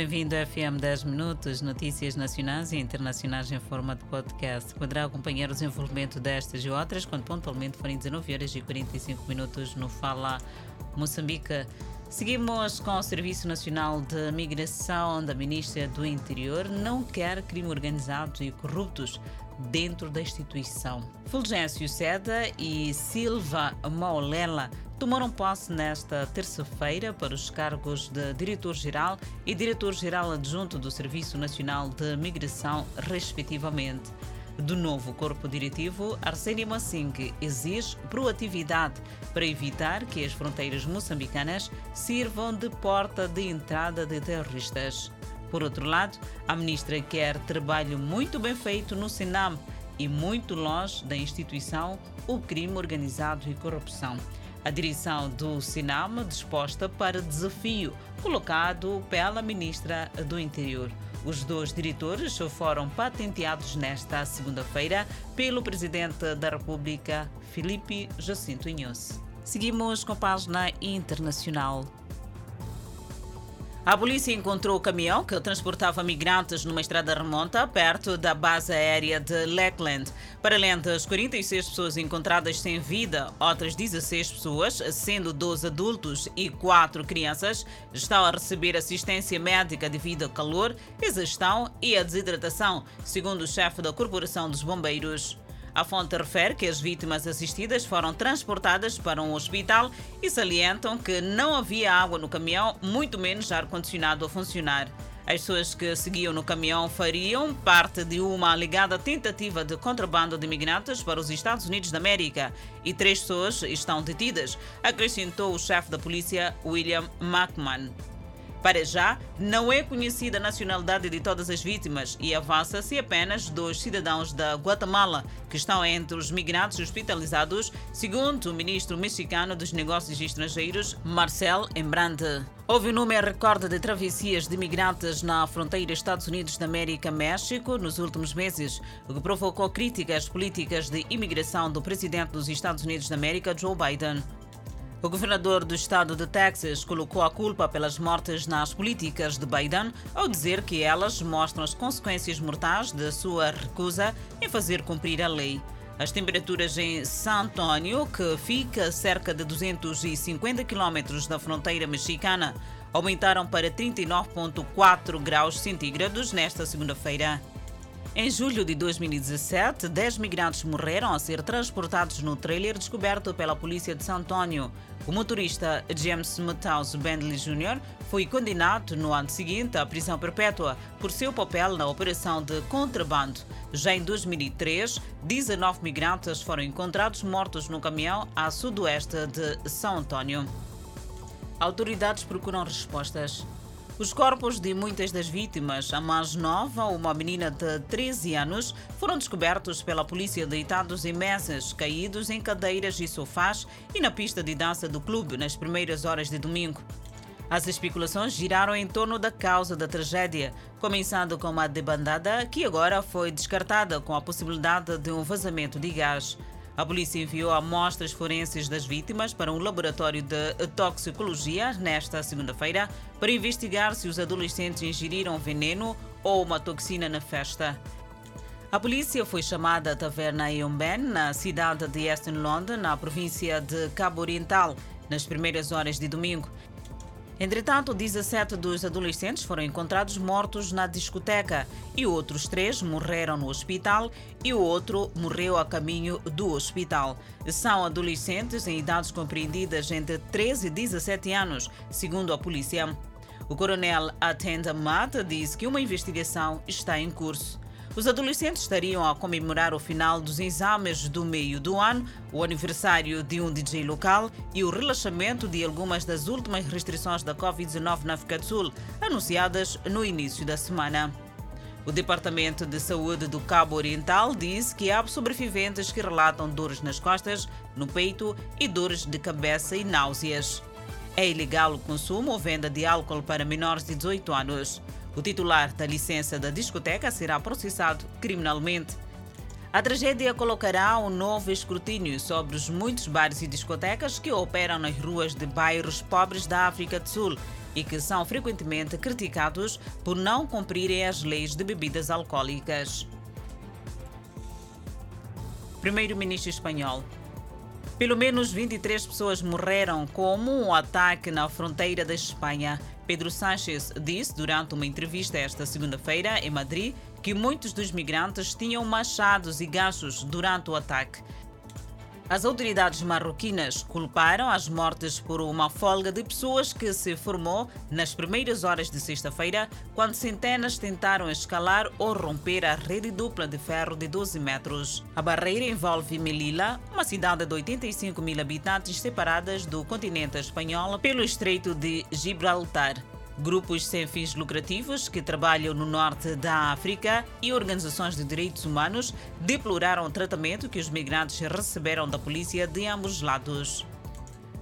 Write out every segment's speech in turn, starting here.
bem-vindo ao FM 10 Minutos, notícias nacionais e internacionais em forma de podcast. Poderá acompanhar o desenvolvimento destas e outras quando pontualmente forem 19 horas e 45 minutos no Fala Moçambique. Seguimos com o Serviço Nacional de Migração da Ministra do Interior. Não quer crime organizado e corruptos dentro da instituição. Fulgêncio Seda e Silva Maulela tomaram posse nesta terça-feira para os cargos de diretor-geral e diretor-geral adjunto do Serviço Nacional de Migração, respectivamente. Do novo corpo diretivo, Arsénio Massing exige proatividade para evitar que as fronteiras moçambicanas sirvam de porta de entrada de terroristas. Por outro lado, a ministra quer trabalho muito bem feito no Senam e muito longe da instituição o crime organizado e corrupção. A direção do Sinam disposta para desafio colocado pela ministra do Interior. Os dois diretores foram patenteados nesta segunda-feira pelo presidente da República, Felipe Jacinto Inhosse. Seguimos com a página internacional. A polícia encontrou o caminhão que transportava migrantes numa estrada remonta perto da base aérea de Lakeland. Para além das 46 pessoas encontradas sem vida, outras 16 pessoas, sendo 12 adultos e 4 crianças, estão a receber assistência médica devido ao calor, exaustão e a desidratação, segundo o chefe da Corporação dos Bombeiros. A fonte refere que as vítimas assistidas foram transportadas para um hospital e salientam que não havia água no caminhão, muito menos ar-condicionado a funcionar. As pessoas que seguiam no caminhão fariam parte de uma alegada tentativa de contrabando de imigrantes para os Estados Unidos da América e três pessoas estão detidas, acrescentou o chefe da polícia William McMahon. Para já, não é conhecida a nacionalidade de todas as vítimas e avança-se apenas dos cidadãos da Guatemala, que estão entre os migrantes hospitalizados, segundo o ministro mexicano dos Negócios Estrangeiros, Marcel Embrande. Houve um número recorde de travessias de migrantes na fronteira Estados Unidos da América-México nos últimos meses, o que provocou críticas políticas de imigração do presidente dos Estados Unidos da América, Joe Biden. O governador do estado de Texas colocou a culpa pelas mortes nas políticas de Biden ao dizer que elas mostram as consequências mortais da sua recusa em fazer cumprir a lei. As temperaturas em San Antonio, que fica a cerca de 250 quilômetros da fronteira mexicana, aumentaram para 39,4 graus centígrados nesta segunda-feira. Em julho de 2017, 10 migrantes morreram a ser transportados no trailer descoberto pela polícia de San Antonio. O motorista James Matthaus Bentley Jr. foi condenado no ano seguinte à prisão perpétua por seu papel na operação de contrabando. Já em 2003, 19 migrantes foram encontrados mortos no caminhão a sudoeste de São António. Autoridades procuram respostas. Os corpos de muitas das vítimas, a mais nova, uma menina de 13 anos, foram descobertos pela polícia deitados em mesas, caídos em cadeiras e sofás e na pista de dança do clube nas primeiras horas de domingo. As especulações giraram em torno da causa da tragédia, começando com uma debandada que agora foi descartada com a possibilidade de um vazamento de gás. A polícia enviou amostras forenses das vítimas para um laboratório de toxicologia nesta segunda-feira para investigar se os adolescentes ingeriram veneno ou uma toxina na festa. A polícia foi chamada à taverna Eomben, na cidade de Eastern London, na província de Cabo Oriental, nas primeiras horas de domingo. Entretanto, 17 dos adolescentes foram encontrados mortos na discoteca e outros três morreram no hospital e o outro morreu a caminho do hospital. São adolescentes em idades compreendidas entre 13 e 17 anos, segundo a polícia. O coronel Atenda Mata diz que uma investigação está em curso. Os adolescentes estariam a comemorar o final dos exames do meio do ano, o aniversário de um DJ local e o relaxamento de algumas das últimas restrições da Covid-19 na África do Sul, anunciadas no início da semana. O Departamento de Saúde do Cabo Oriental diz que há sobreviventes que relatam dores nas costas, no peito e dores de cabeça e náuseas. É ilegal o consumo ou venda de álcool para menores de 18 anos. O titular da licença da discoteca será processado criminalmente. A tragédia colocará um novo escrutínio sobre os muitos bares e discotecas que operam nas ruas de bairros pobres da África do Sul. e que são frequentemente criticados por não cumprirem as leis de bebidas alcoólicas. Primeiro-Ministro espanhol pelo menos 23 pessoas morreram como um ataque na fronteira da Espanha. Pedro Sánchez disse durante uma entrevista esta segunda-feira em Madrid que muitos dos migrantes tinham machados e ganchos durante o ataque. As autoridades marroquinas culparam as mortes por uma folga de pessoas que se formou nas primeiras horas de sexta-feira, quando centenas tentaram escalar ou romper a rede dupla de ferro de 12 metros. A barreira envolve Melilla, uma cidade de 85 mil habitantes separadas do continente espanhol pelo Estreito de Gibraltar. Grupos sem fins lucrativos que trabalham no norte da África e organizações de direitos humanos deploraram o tratamento que os migrantes receberam da polícia de ambos os lados.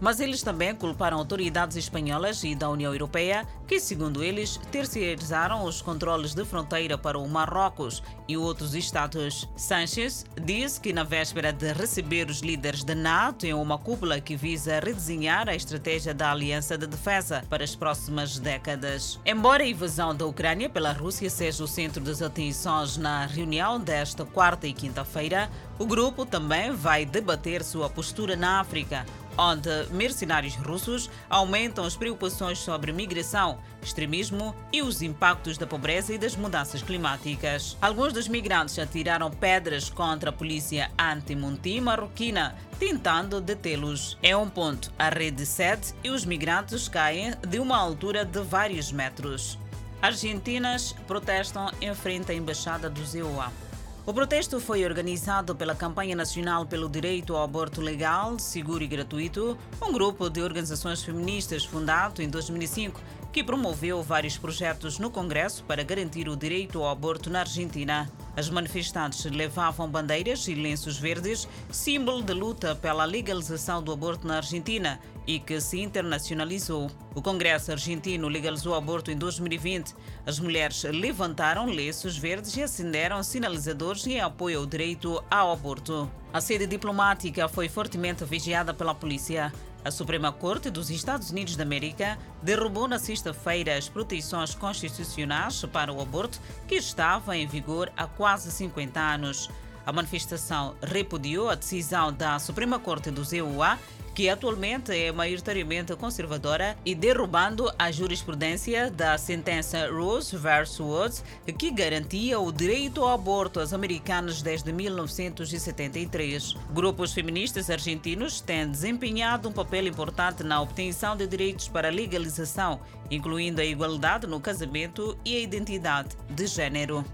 Mas eles também culparam autoridades espanholas e da União Europeia, que, segundo eles, terceirizaram os controles de fronteira para o Marrocos e outros estados. Sanchez disse que, na véspera de receber os líderes da NATO em uma cúpula que visa redesenhar a estratégia da Aliança de Defesa para as próximas décadas. Embora a invasão da Ucrânia pela Rússia seja o centro das atenções na reunião desta quarta e quinta-feira, o grupo também vai debater sua postura na África onde mercenários russos aumentam as preocupações sobre migração, extremismo e os impactos da pobreza e das mudanças climáticas. Alguns dos migrantes atiraram pedras contra a polícia anti-Munti marroquina, tentando detê-los. É um ponto, a rede cede e os migrantes caem de uma altura de vários metros. Argentinas protestam em frente à embaixada do ZEUA. O protesto foi organizado pela Campanha Nacional pelo Direito ao Aborto Legal, Seguro e Gratuito, um grupo de organizações feministas fundado em 2005 que promoveu vários projetos no Congresso para garantir o direito ao aborto na Argentina. As manifestantes levavam bandeiras e lenços verdes, símbolo de luta pela legalização do aborto na Argentina e que se internacionalizou. O Congresso argentino legalizou o aborto em 2020. As mulheres levantaram lenços verdes e acenderam sinalizadores em apoio ao direito ao aborto. A sede diplomática foi fortemente vigiada pela polícia. A Suprema Corte dos Estados Unidos da América derrubou na sexta-feira as proteções constitucionais para o aborto que estavam em vigor há quase 50 anos. A manifestação repudiou a decisão da Suprema Corte dos EUA que atualmente é maioritariamente conservadora e derrubando a jurisprudência da sentença Rose vs. Woods, que garantia o direito ao aborto aos americanos desde 1973. Grupos feministas argentinos têm desempenhado um papel importante na obtenção de direitos para legalização, incluindo a igualdade no casamento e a identidade de gênero.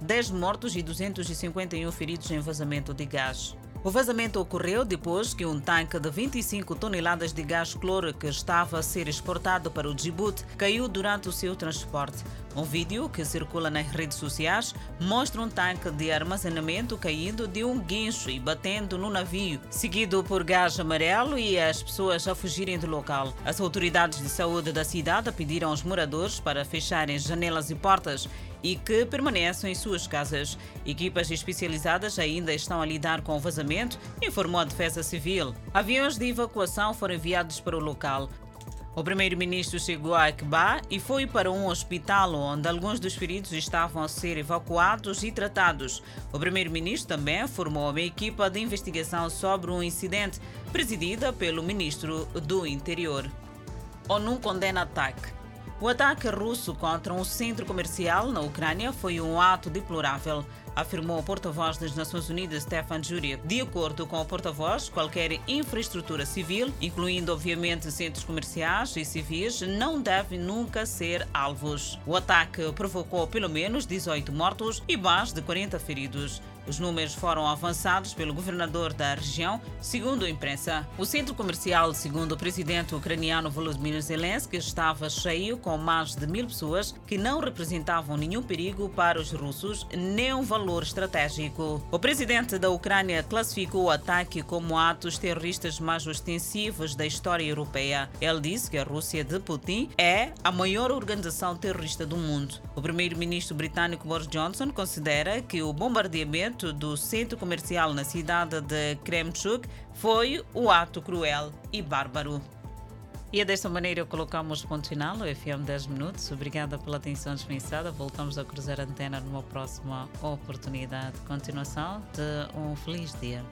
10 mortos e 251 feridos em vazamento de gás. O vazamento ocorreu depois que um tanque de 25 toneladas de gás cloro que estava a ser exportado para o Djibouti caiu durante o seu transporte. Um vídeo que circula nas redes sociais mostra um tanque de armazenamento caindo de um guincho e batendo no navio, seguido por gás amarelo e as pessoas a fugirem do local. As autoridades de saúde da cidade pediram aos moradores para fecharem janelas e portas e que permaneçam em suas casas. Equipas especializadas ainda estão a lidar com o vazamento, informou a Defesa Civil. Aviões de evacuação foram enviados para o local. O primeiro-ministro chegou a Aqaba e foi para um hospital onde alguns dos feridos estavam a ser evacuados e tratados. O primeiro-ministro também formou uma equipa de investigação sobre um incidente presidida pelo ministro do Interior. ONU condena ataque. O ataque russo contra um centro comercial na Ucrânia foi um ato deplorável, afirmou o porta-voz das Nações Unidas Stefan Jurek. De acordo com o porta-voz, qualquer infraestrutura civil, incluindo obviamente centros comerciais e civis, não deve nunca ser alvos. O ataque provocou pelo menos 18 mortos e mais de 40 feridos. Os números foram avançados pelo governador da região, segundo a imprensa. O centro comercial, segundo o presidente ucraniano Volodymyr Zelensky, estava cheio com mais de mil pessoas que não representavam nenhum perigo para os russos, nem um valor estratégico. O presidente da Ucrânia classificou o ataque como atos terroristas mais ostensivos da história europeia. Ele disse que a Rússia de Putin é a maior organização terrorista do mundo. O primeiro-ministro britânico Boris Johnson considera que o bombardeamento do centro comercial na cidade de Kremchuk foi o ato cruel e bárbaro. E é desta maneira colocamos ponto final no FM 10 Minutos. Obrigada pela atenção dispensada. Voltamos a cruzar a antena numa próxima oportunidade. Continuação de um feliz dia.